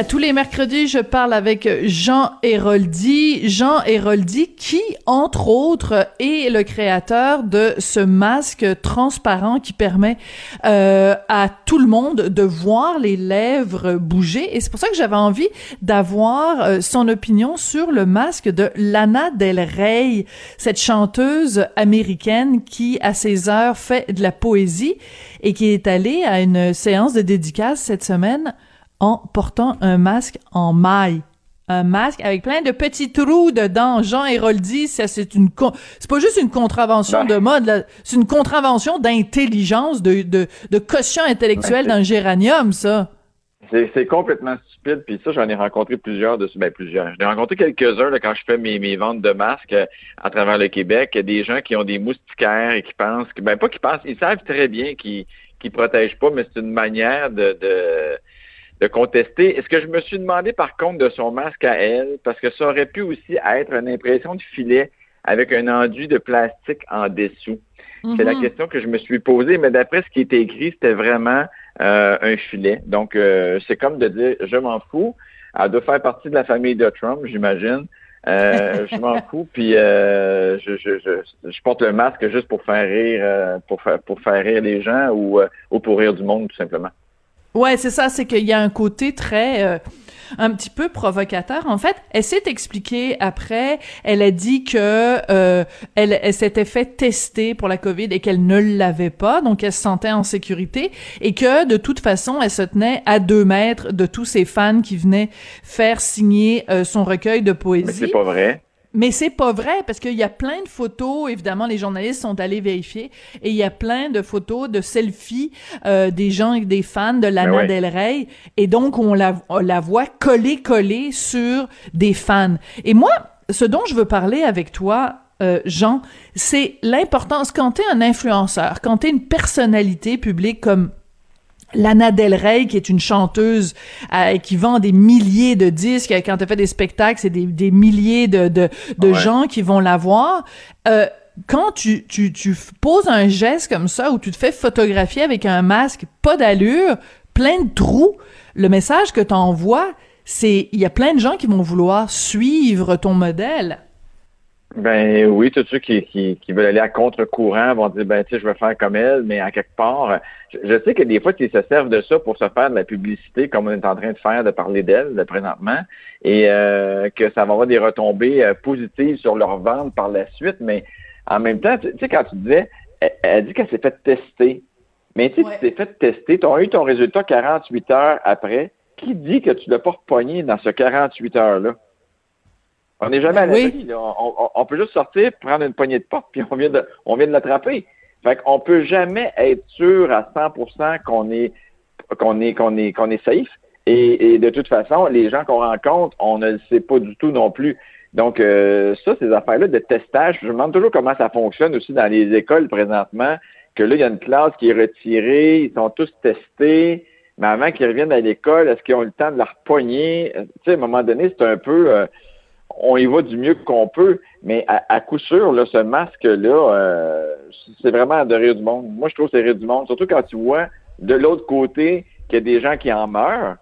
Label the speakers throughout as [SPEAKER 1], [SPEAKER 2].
[SPEAKER 1] À tous les mercredis, je parle avec Jean Héroldi. Jean Héroldi qui, entre autres, est le créateur de ce masque transparent qui permet euh, à tout le monde de voir les lèvres bouger. Et c'est pour ça que j'avais envie d'avoir euh, son opinion sur le masque de Lana Del Rey, cette chanteuse américaine qui, à ses heures, fait de la poésie et qui est allée à une séance de dédicace cette semaine en portant un masque en maille. Un masque avec plein de petits trous dedans. Jean Héroldi, ça c'est une c'est pas juste une contravention de mode, c'est une contravention d'intelligence, de, de, de quotient intellectuel dans le géranium, ça.
[SPEAKER 2] C'est complètement stupide. Puis ça, j'en ai rencontré plusieurs de ben plusieurs. J'en ai rencontré quelques-uns quand je fais mes, mes ventes de masques euh, à travers le Québec. Des gens qui ont des moustiquaires et qui pensent que ben pas qui pensent, ils savent très bien qu'ils qui protègent pas, mais c'est une manière de, de de contester. Est-ce que je me suis demandé par contre de son masque à elle, parce que ça aurait pu aussi être une impression de filet avec un enduit de plastique en dessous. C'est la mhm. question que je me suis posée, mais d'après ce qui était écrit, c'était vraiment euh, un filet. Donc, euh, c'est comme de dire, je m'en fous. Elle doit faire partie de la famille de Trump, j'imagine. Euh, je m'en fous, puis je, je, je, je, porte le masque juste pour faire rire, pour faire pour faire rire les gens ou, ou pour rire du monde, tout simplement.
[SPEAKER 1] Ouais, c'est ça, c'est qu'il y a un côté très euh, un petit peu provocateur. En fait, elle s'est expliquée après, elle a dit que euh, elle, elle s'était fait tester pour la Covid et qu'elle ne l'avait pas, donc elle se sentait en sécurité et que de toute façon, elle se tenait à deux mètres de tous ses fans qui venaient faire signer euh, son recueil de poésie. Mais
[SPEAKER 2] c'est pas vrai.
[SPEAKER 1] Mais c'est pas vrai parce qu'il y a plein de photos, évidemment les journalistes sont allés vérifier et il y a plein de photos de selfies euh, des gens des fans de Lana Del Rey et donc on la, la voit collée collée sur des fans. Et moi, ce dont je veux parler avec toi euh, Jean, c'est l'importance quand t'es un influenceur, quand t'es une personnalité publique comme Lana Del Rey, qui est une chanteuse euh, qui vend des milliers de disques, quand elle fait des spectacles, c'est des, des, milliers de, de, de gens qui vont la voir. Euh, quand tu, tu, tu poses un geste comme ça, où tu te fais photographier avec un masque pas d'allure, plein de trous, le message que tu envoies, c'est il y a plein de gens qui vont vouloir suivre ton modèle.
[SPEAKER 2] Ben oui, tous ceux qui, qui, qui, veulent aller à contre-courant vont dire ben tu sais, je veux faire comme elle, mais à quelque part, je, sais que des fois, ils se servent de ça pour se faire de la publicité, comme on est en train de faire, de parler d'elle de présentement, et euh, que ça va avoir des retombées euh, positives sur leur vente par la suite, mais en même temps, tu sais, quand tu disais, elle, dit qu'elle s'est fait tester. Mais tu sais, tu t'es fait tester, tu as eu ton résultat 48 heures après. Qui dit que tu l'as pas repogné dans ce 48 heures-là? On n'est jamais à l'abri. On, peut juste sortir, prendre une poignée de porte, puis on vient de, on vient de l'attraper. Fait qu'on peut jamais être sûr à 100% qu'on est, qu'on est, qu'on est, qu'on est safe. Et, de toute façon, les gens qu'on rencontre, on ne le sait pas du tout non plus. Donc, euh, ça, ces affaires-là de testage, je me demande toujours comment ça fonctionne aussi dans les écoles présentement, que là, il y a une classe qui est retirée, ils sont tous testés, mais avant qu'ils reviennent à l'école, est-ce qu'ils ont le temps de la repogner? Tu sais, à un moment donné, c'est un peu... Euh, on y va du mieux qu'on peut, mais à, coup sûr, là, ce masque-là, euh, c'est vraiment de rire du monde. Moi, je trouve que c'est rire du monde, surtout quand tu vois de l'autre côté qu'il y a des gens qui en meurent.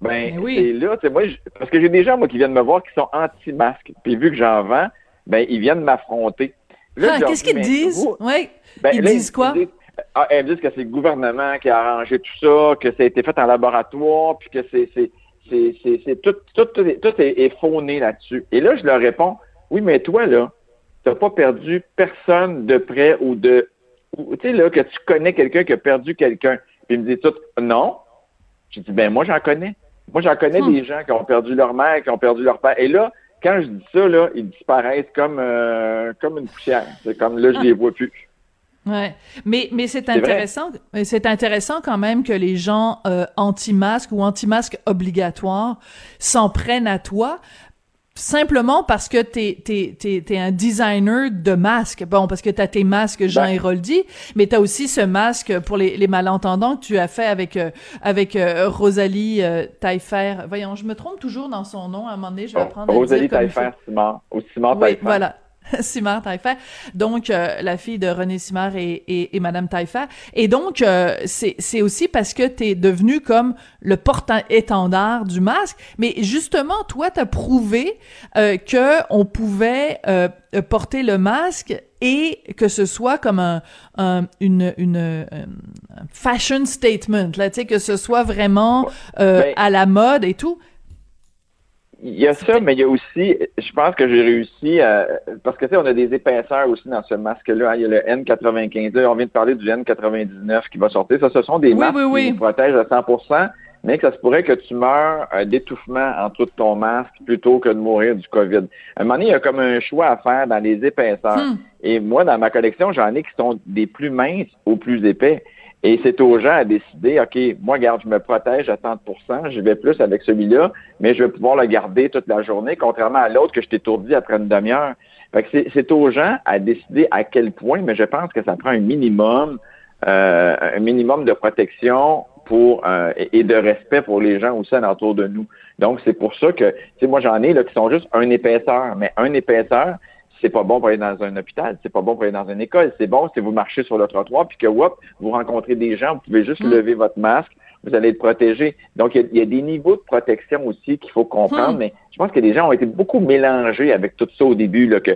[SPEAKER 2] Ben, oui. là, moi, parce que j'ai des gens, moi, qui viennent me voir qui sont anti-masques. Puis vu que j'en vends, ben, ils viennent m'affronter.
[SPEAKER 1] Ah, qu'est-ce qu'ils disent? Oui. Ben, ils disent quoi? Ils disent,
[SPEAKER 2] ah, ils disent que c'est le gouvernement qui a arrangé tout ça, que ça a été fait en laboratoire, puis que c'est c'est tout, tout, tout, est, est fauné là-dessus. Et là, je leur réponds, oui, mais toi, là, t'as pas perdu personne de près ou de, tu sais, là, que tu connais quelqu'un qui a perdu quelqu'un. Puis ils me disent tout, non. Je dis, ben, moi, j'en connais. Moi, j'en connais hmm. des gens qui ont perdu leur mère, qui ont perdu leur père. Et là, quand je dis ça, là, ils disparaissent comme, euh, comme une poussière. C'est comme là, je les vois plus.
[SPEAKER 1] Ouais, mais mais c'est intéressant, c'est intéressant quand même que les gens euh, anti-masques ou anti-masques obligatoires s'en prennent à toi simplement parce que t'es t'es t'es t'es un designer de masques. Bon, parce que t'as tes masques Jean
[SPEAKER 2] Ben.
[SPEAKER 1] Héroldi, mais t'as aussi ce masque pour les, les malentendants que tu as fait avec euh, avec euh, Rosalie euh, Taillefer. Voyons, je me trompe toujours dans son nom. À un moment donné, je vais apprendre
[SPEAKER 2] Oh, Rosalie
[SPEAKER 1] il faut.
[SPEAKER 2] Taillefer, Simard. Ou Simard
[SPEAKER 1] Oui,
[SPEAKER 2] Taillefer.
[SPEAKER 1] voilà. Simard Taillefer. Donc, euh, la fille de René Simard et, et, et Madame Taillefer. Et donc, euh, c'est aussi parce que t'es devenu comme le porte-étendard du masque. Mais justement, toi, t'as prouvé euh, que on pouvait euh, porter le masque et que ce soit comme un, un- une, une, euh, un fashion statement, là, tu que ce soit vraiment
[SPEAKER 2] Ben-
[SPEAKER 1] à la mode et tout.
[SPEAKER 2] Il y a ça, mais il y a aussi, je pense que j'ai réussi à, parce que tu sais, on a des épaisseurs aussi dans ce masque-là. hein. Il y a le N95, là, on vient de parler du N99 qui va sortir. Ça, ce sont des
[SPEAKER 1] Oui,
[SPEAKER 2] masques
[SPEAKER 1] oui, oui.
[SPEAKER 2] qui nous protègent à 100%, mais que ça se pourrait que tu meurs euh, d'étouffement en de ton masque plutôt que de mourir du COVID. À un moment donné, il y a comme un choix à faire dans les épaisseurs.
[SPEAKER 1] Hmm.
[SPEAKER 2] Et moi, dans ma collection, j'en ai qui sont des plus minces aux plus épais. Et c'est aux gens à décider, OK, moi, regarde, je me protège à 30% je vais plus avec celui-là, mais je vais pouvoir le garder toute la journée, contrairement à l'autre que je t'étourdis après une demi-heure. Fait que c'est- aux gens à décider à quel point, mais je pense que ça prend un minimum, euh, un minimum de protection pour euh, et de respect pour les gens aussi alentour de nous. Donc, c'est pour ça que, tu sais, moi, j'en ai là qui sont juste un épaisseur, mais un épaisseur, c'est pas bon pour aller dans un hôpital, c'est pas bon pour aller dans une école. C'est bon si vous marchez sur le trottoir puis que, whoop, vous rencontrez des gens, vous pouvez juste
[SPEAKER 1] Mm.
[SPEAKER 2] lever votre masque, vous allez être protégé. Donc, il y a- il y, a des niveaux de protection aussi qu'il faut comprendre,
[SPEAKER 1] Mm.
[SPEAKER 2] mais je pense que les gens ont été beaucoup mélangés avec tout ça au début, là, que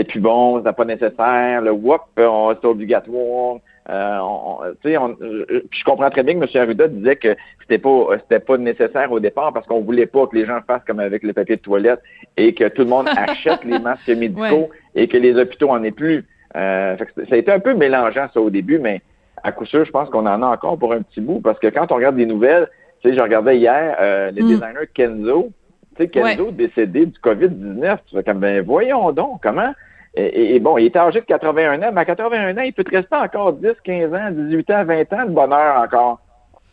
[SPEAKER 2] c'était plus bon, c'était pas nécessaire, le whoop, on- c'est obligatoire. Euh, on- je, comprends très bien que M. Arruda disait que c'était pas c'était pas nécessaire au départ parce qu'on voulait pas que les gens fassent comme avec le papier de toilette et que tout le monde achète les masques médicaux
[SPEAKER 1] Ouais.
[SPEAKER 2] et que les hôpitaux en aient plus. Euh, fait que ça a été un peu mélangeant ça au début, mais à coup sûr, je pense qu'on en a encore pour un petit bout parce que quand on regarde des nouvelles, tu sais, je regardais hier euh, le
[SPEAKER 1] Mm.
[SPEAKER 2] designer Kenzo, tu sais, Kenzo décédé du COVID-19, tu fais comme ben voyons donc comment et, bon, il était âgé de 81 ans, mais à 81 ans, il peut te rester encore 10, 15 ans, 18 ans, 20 ans de bonheur encore.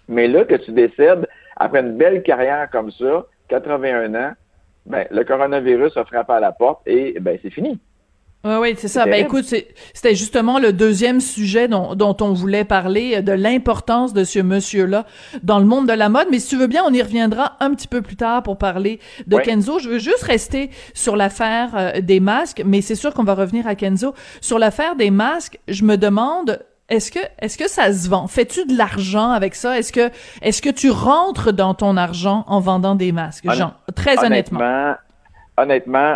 [SPEAKER 2] Mais là, que tu décèdes après une belle carrière comme ça, 81 ans, ben, le coronavirus a frappé à la porte et ben, c'est fini.
[SPEAKER 1] Oui, oui, c'est ça. Ben écoute, c'était justement le deuxième sujet dont, dont on voulait parler, euh, de l'importance de ce monsieur-là dans le monde de la mode. Mais si tu veux bien, on y reviendra un petit peu plus tard pour parler de. Kenzo. Je veux juste rester sur l'affaire euh, des masques, mais c'est sûr qu'on va revenir à Kenzo. Sur l'affaire des masques, je me demande... Est-ce que est-ce que ça se vend? Fais-tu de l'argent avec ça? Est-ce que est-ce que tu rentres dans ton argent en vendant des masques, Jean? Très honnêtement.
[SPEAKER 2] Honnêtement, honnêtement,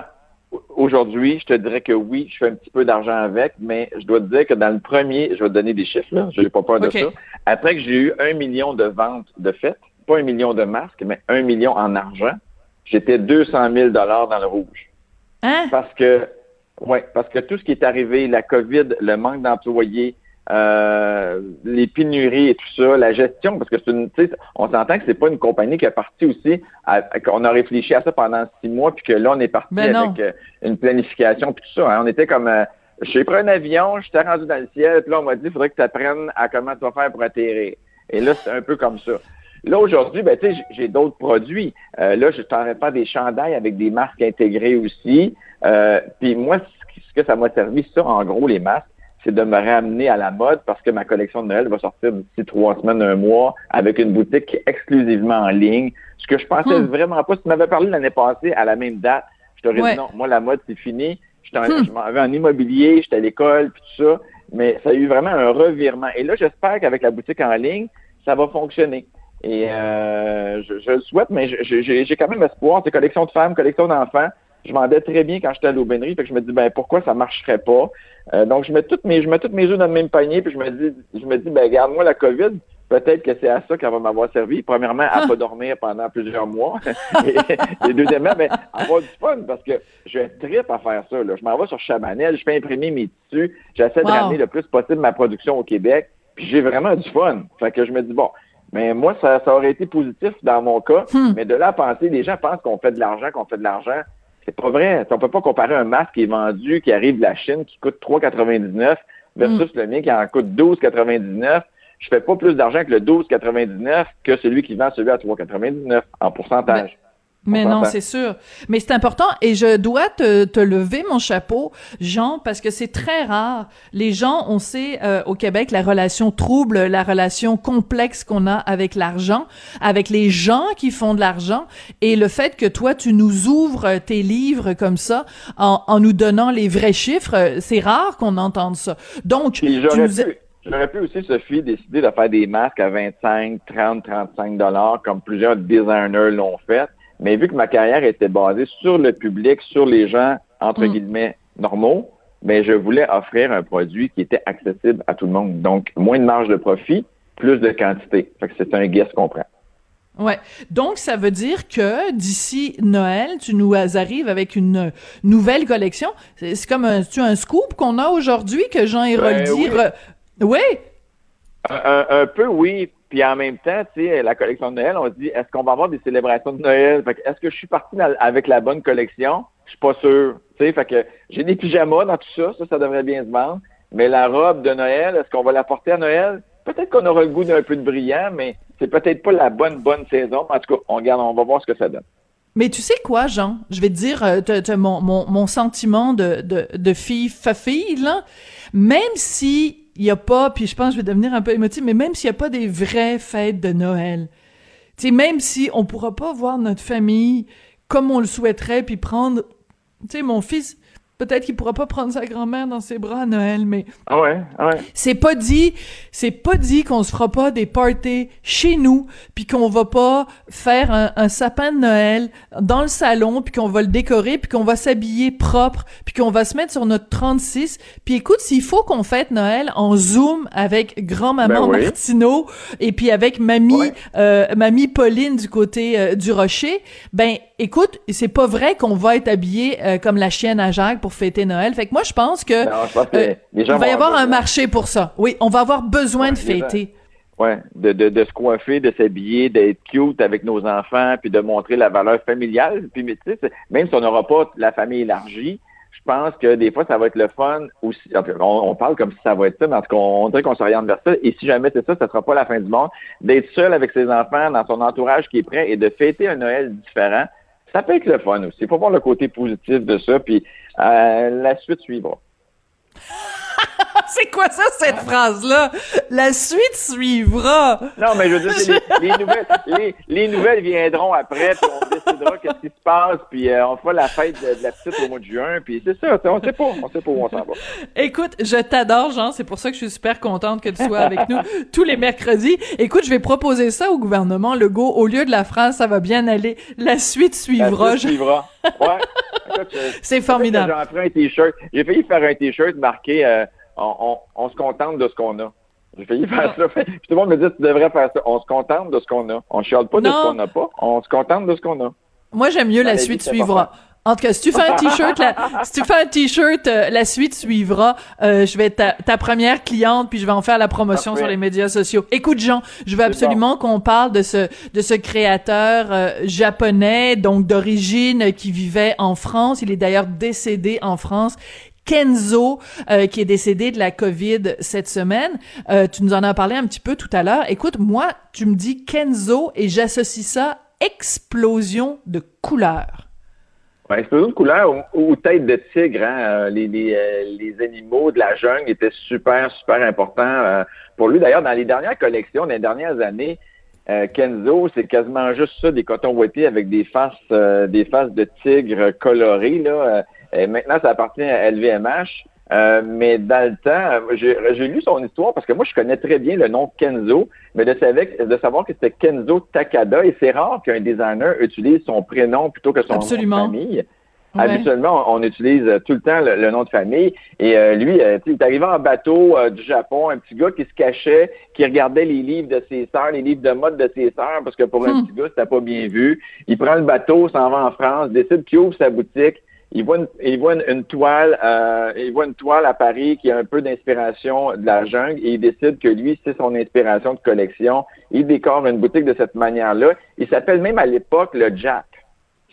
[SPEAKER 2] aujourd'hui, je te dirais que oui, je fais un petit peu d'argent avec, mais je dois te dire que dans le premier, je vais te donner des chiffres, là, je n'ai pas peur de ça. Après que j'ai eu un million de ventes de fêtes, pas un million de masques, mais un million en argent, j'étais 200 000 dollars dans le rouge.
[SPEAKER 1] Hein?
[SPEAKER 2] Parce que, ouais, parce que tout ce qui est arrivé, la COVID, le manque d'employés, euh, les pénuries et tout ça, la gestion, parce que c'est une, tu sais, on s'entend que c'est pas une compagnie qui est partie aussi, à- qu'on a réfléchi à ça pendant six mois, puis que là on est parti
[SPEAKER 1] Ben
[SPEAKER 2] avec euh, une planification puis tout ça. hein. On était comme, euh, j'ai pris un avion, j'étais rendu dans le ciel, puis là on m'a dit, il faudrait que tu apprennes à comment tu vas faire pour atterrir. Et là c'est un peu comme ça. Là, aujourd'hui, ben, tu sais, j'ai- d'autres produits. Euh, là, je t'en pas des chandails avec des marques intégrées aussi. Euh, Puis moi, ce que ça m'a servi, ça, en gros, les masques, c'est de me ramener à la mode parce que ma collection de Noël va sortir d'ici trois semaines, un mois, avec une boutique exclusivement en ligne. Ce que je pensais
[SPEAKER 1] Hmm.
[SPEAKER 2] vraiment pas. Si tu m'avais parlé l'année passée à la même date, je t'aurais
[SPEAKER 1] Ouais.
[SPEAKER 2] dit non, moi, la mode, c'est fini. En-
[SPEAKER 1] Hmm.
[SPEAKER 2] Je m'en vais en immobilier, j'étais à l'école, puis tout ça. Mais ça a eu vraiment un revirement. Et là, j'espère qu'avec la boutique en ligne, ça va fonctionner. Et euh, je, je le souhaite, mais j'ai quand même espoir. C'est collection de femmes, collection d'enfants. Je vendais très bien quand j'étais à l'aubainerie, fait que je me dis ben pourquoi ça marcherait pas? Euh, donc je mets toutes mes je mets toutes mes œufs dans le même panier, puis je me dis je me dis ben regarde moi la COVID, peut-être que c'est à ça qu'elle va m'avoir servi. Premièrement, à pas dormir pendant plusieurs mois. et, et deuxièmement, ben avoir du fun parce que je tripe à faire ça. Là. Je m'en vais sur Chabanel, je fais imprimer mes tissus, j'essaie de
[SPEAKER 1] Wow.
[SPEAKER 2] ramener le plus possible ma production au Québec, puis j'ai vraiment du fun. Fait que je me dis bon, mais moi, ça, ça aurait été positif dans mon cas.
[SPEAKER 1] Hmm.
[SPEAKER 2] Mais de là à penser, les gens pensent qu'on fait de l'argent, qu'on fait de l'argent. C'est pas vrai. On peut pas comparer un masque qui est vendu, qui arrive de la Chine, qui coûte 3,99 versus le mien qui en coûte 12,99. Je fais pas plus d'argent que le 12,99 que celui qui vend celui à 3,99 en pourcentage.
[SPEAKER 1] Mais non, c'est sûr. Mais c'est important et je dois te, te, lever mon chapeau, Jean, parce que c'est très rare. Les gens, on sait euh, au Québec la relation trouble, la relation complexe qu'on a avec l'argent, avec les gens qui font de l'argent et le fait que toi tu nous ouvres tes livres comme ça en, en nous donnant les vrais chiffres, c'est rare qu'on entende ça. Donc, tu nous...
[SPEAKER 2] J'aurais pu aussi, Sophie, décider de faire des masques à 25, 30, 35 dollars, comme plusieurs designers l'ont fait. Mais vu que ma carrière était basée sur le public, sur les gens, entre mm. guillemets, normaux, ben, je voulais offrir un produit qui était accessible à tout le monde. Donc, moins de marge de profit, plus de quantité. Fait que c'est un guess qu'on prend.
[SPEAKER 1] Ouais. Donc, ça veut dire que d'ici Noël, tu nous arrives avec une nouvelle collection. C'est comme un, un scoop qu'on a aujourd'hui que Jean Héroldi... Ben, oui. oui?
[SPEAKER 2] un, peu, oui. Puis en même temps, tu sais, la collection de Noël, on se dit, est-ce qu'on va avoir des célébrations de Noël? Fait est-ce que je suis parti avec la bonne collection? Je suis pas sûr. Tu sais, fait que j'ai des pyjamas dans tout ça, ça, ça devrait bien se vendre. Mais la robe de Noël, est-ce qu'on va la porter à Noël? Peut-être qu'on aura le goût d'un peu de brillant, mais c'est peut-être pas la bonne, bonne saison. En tout cas, on regarde, on va voir ce que ça donne.
[SPEAKER 1] Mais tu sais quoi, Jean? Je vais te dire euh, mon, mon, mon, sentiment de, de, de fille fille, là. Même si il n'y a pas, puis je pense que je vais devenir un peu émotive, mais même s'il n'y a pas des vraies fêtes de Noël, tu sais, même si on pourra pas voir notre famille comme on le souhaiterait, puis prendre, tu sais, mon fils, Peut-être qu'il pourra pas prendre sa grand-mère dans ses bras à Noël, mais
[SPEAKER 2] ah ouais, ah ouais.
[SPEAKER 1] C'est pas dit, c'est pas dit qu'on se fera pas des parties chez nous, puis qu'on va pas faire un, sapin de Noël dans le salon, puis qu'on va le décorer, puis qu'on va s'habiller propre, puis qu'on va se mettre sur notre 36. Puis écoute, s'il faut qu'on fête Noël en Zoom avec grand-maman ben Martineau et puis avec mamie euh, mamie Pauline du côté euh, du Rocher, ben écoute, c'est pas vrai qu'on va être habillé euh, comme la chienne à Jacques pour fêter Noël. Fait que moi, je pense que, euh, il va y avoir un marché pour ça. Oui, on va avoir besoin de fêter.
[SPEAKER 2] Ouais, de, de, de se coiffer, de s'habiller, d'être cute avec nos enfants, puis de montrer la valeur familiale. Puis, mais, même si on n'aura pas la famille élargie, je pense que des fois, ça va être le fun aussi. On, parle comme si ça va être ça, mais en tout cas, on, dirait qu'on s'oriente vers ça. Et si jamais c'est ça, ça sera pas la fin du monde. D'être seul avec ses enfants, dans son entourage qui est prêt et de fêter un Noël différent, ça peut être le fun aussi. Il faut voir le côté positif de ça, puis euh, la suite suivra.
[SPEAKER 1] c'est quoi ça, cette phrase-là? La suite suivra.
[SPEAKER 2] Non, mais je veux dire, les, nouvelles, les, nouvelles viendront après, puis on décidera qu'est-ce qui se passe, puis euh, on fera la fête de, la petite au mois de juin, puis c'est ça, on sait pas, on sait pas où on s'en va.
[SPEAKER 1] Écoute, je t'adore, Jean, c'est pour ça que je suis super contente que tu sois avec nous tous les mercredis. Écoute, je vais proposer ça au gouvernement Legault. Au lieu de la phrase, ça va bien aller, la suite suivra.
[SPEAKER 2] La suite suivra. Ouais.
[SPEAKER 1] C'est formidable.
[SPEAKER 2] J'ai fait un t-shirt. J'ai failli faire un t-shirt marqué euh, on, se contente de ce qu'on a. J'ai failli faire ça. tout le monde me dit tu devrais faire ça. On se contente de ce qu'on a. On chiale pas de ce qu'on n'a pas. On se contente de ce qu'on a.
[SPEAKER 1] Moi, j'aime mieux la suite suivra. En tout cas, si tu fais un t-shirt, la, si tu fais un t-shirt, euh, la suite suivra. Euh, je vais être ta, première cliente, puis je vais en faire la promotion sur les médias sociaux. Écoute, Jean, je veux absolument qu'on parle de ce de ce créateur euh, japonais, donc d'origine, qui vivait en France. Il est d'ailleurs décédé en France. Kenzo, qui est décédé de la COVID cette semaine. tu nous en as parlé un petit peu tout à l'heure. Écoute, moi, tu me dis Kenzo et j'associe ça explosion de couleurs.
[SPEAKER 2] Ben, explosion de couleur ou, tête de tigre. Hein? Euh, les, les, euh, les, animaux de la jungle étaient super, super importants euh, pour lui. D'ailleurs, dans les dernières collections, dans les dernières années, Kenzo, c'est quasiment juste ça, des cotons ouettés avec des faces, des faces de tigre colorées. Là. maintenant, ça appartient à LVMH. Euh, mais dans le temps, j'ai lu son histoire parce que moi, je connais très bien le nom Kenzo, mais de, de savoir que c'était Kenzo Takada, et c'est rare qu'un designer utilise son prénom plutôt que son nom de famille. Habituellement, on, utilise tout le temps le, nom de famille. Et euh, lui, euh, il est arrivé en bateau du Japon, un petit gars qui se cachait, qui regardait les livres de ses sœurs, les livres de mode de ses sœurs, parce que pour un hmm. petit gars, c'était pas bien vu. Il prend le bateau, s'en va en France, décide qu'il ouvre sa boutique il voit une, il voit une, toile, euh, il voit une toile à Paris qui a un peu d'inspiration de la jungle et il décide que lui, c'est son inspiration de collection. Il décore une boutique de cette manière-là. Il s'appelle même à l'époque le Jack.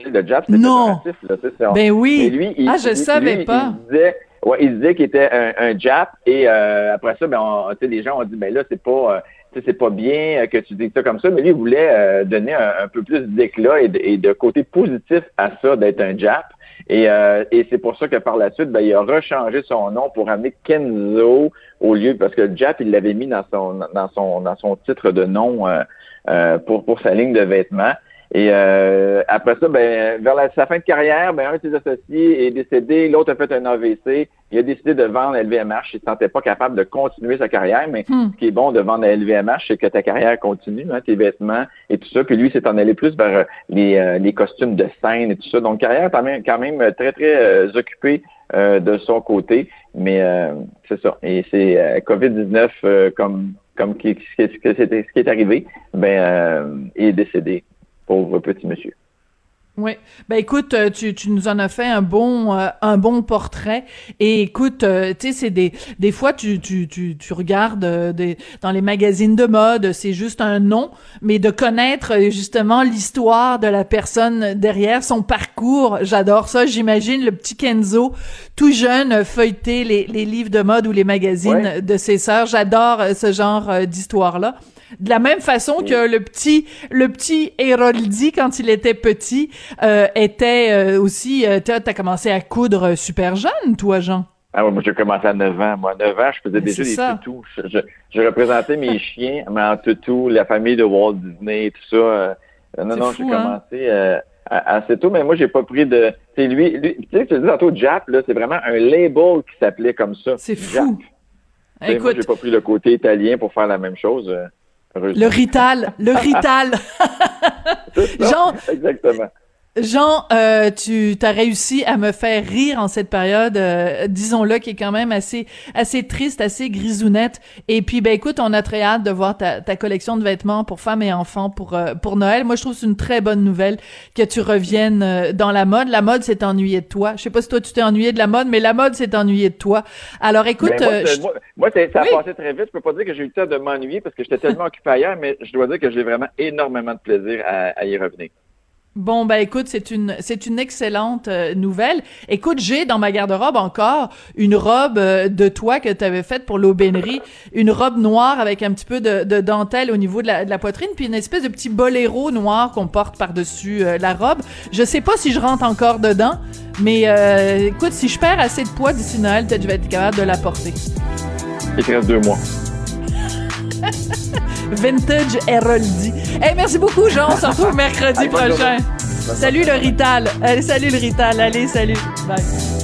[SPEAKER 2] Le Jap, c'est
[SPEAKER 1] non. Là, ben oui.
[SPEAKER 2] lui,
[SPEAKER 1] il, ah, je savais pas.
[SPEAKER 2] Il disait, ouais, il disait qu'il était un, un, Jap et euh, après ça, ben, on, les gens ont dit, ben là, c'est pas, euh, c'est pas bien que tu dises ça comme ça, mais lui, il voulait euh, donner un, peu plus d'éclat et, et, de côté positif à ça d'être un Jap. Et, euh, et c'est pour ça que par la suite, ben, il a rechangé son nom pour amener Kenzo au lieu, parce que Jap, il l'avait mis dans son, dans son, dans son titre de nom euh, euh, pour, pour sa ligne de vêtements. Et euh, après ça, ben, vers sa fin de carrière, ben, un de ses associés est décédé, l'autre a fait un AVC. Il a décidé de vendre LVMH. Il ne se sentait pas capable de continuer sa carrière, mais hmm. ce qui est bon de vendre à LVMH, c'est que ta carrière continue, hein, tes vêtements et tout ça. Puis lui, c'est en allé plus vers les, euh, les costumes de scène et tout ça. Donc, carrière quand même, quand même très, très euh, occupée euh, de son côté. Mais c'est ça. Et c'est COVID-19 comme comme qui, ce, qui, ce qui est arrivé, ben, il est décédé pauvre petit monsieur.
[SPEAKER 1] Oui. Ben écoute, euh, tu, tu nous en as fait un bon euh, un bon portrait. Et écoute, euh, tu sais, c'est des des fois tu tu tu, tu regardes des dans les magazines de mode, c'est juste un nom, mais de connaître justement l'histoire de la personne derrière son parcours, j'adore ça. J'imagine le petit Kenzo tout jeune feuilleter les les livres de mode ou les magazines de ses sœurs. J'adore ce genre d'histoire là. De la même façon que le petit, le petit Héroldi, quand il était petit, euh, était euh, aussi... Euh, t'as as commencé à coudre super jeune, toi, Jean?
[SPEAKER 2] Ah ouais, moi j'ai commencé à 9 ans. Moi, à 9 ans, je faisais déjà des toutous. Je, je, représentais mes chiens, mais en toutou, la famille de Walt Disney tout ça. Euh, non, non, j'ai hein? commencé assez tôt, mais moi, j'ai pas pris de... C'est lui, lui tu sais, te dis tantôt, Jap, là, c'est vraiment un label qui s'appelait comme ça.
[SPEAKER 1] C'est fou.
[SPEAKER 2] Écoute... Moi, j'ai pas pris le côté italien pour faire la même chose.
[SPEAKER 1] Le Rital, le Rital.
[SPEAKER 2] Jean, exactement.
[SPEAKER 1] Jean, euh, tu as réussi à me faire rire en cette période, euh, disons-le, qui est quand même assez assez triste, assez grisounette. Et puis, ben écoute, on a très hâte de voir ta, ta collection de vêtements pour femmes et enfants pour euh, pour Noël. Moi, je trouve c'est une très bonne nouvelle que tu reviennes euh, dans la mode. La mode s'est ennuyée de toi. Je sais pas si toi tu t'es ennuyé de la mode, mais la mode s'est ennuyée de toi. Alors, écoute,
[SPEAKER 2] ben, moi, ça a passé très vite. Je peux pas dire que j'ai eu le temps de m'ennuyer parce que j'étais tellement occupé ailleurs, mais je dois dire que j'ai vraiment énormément de plaisir à, à y revenir.
[SPEAKER 1] Bon ben écoute, c'est une c'est une excellente euh, nouvelle. Écoute, j'ai dans ma garde-robe encore une robe euh, de toi que tu avais faite pour l'aubainerie, une robe noire avec un petit peu de, de dentelle au niveau de la, de la, poitrine, puis une espèce de petit boléro noir qu'on porte par-dessus euh, la robe. Je sais pas si je rentre encore dedans, mais écoute, si je perds assez de poids d'ici Noël, peut-être je vais être capable de la porter.
[SPEAKER 2] Il te reste deux mois.
[SPEAKER 1] Vintage Héroldi. Hey, merci beaucoup, Jean. On se retrouve mercredi prochain. Salut le Rital. Allez, salut le Rital. Allez, salut. Bye.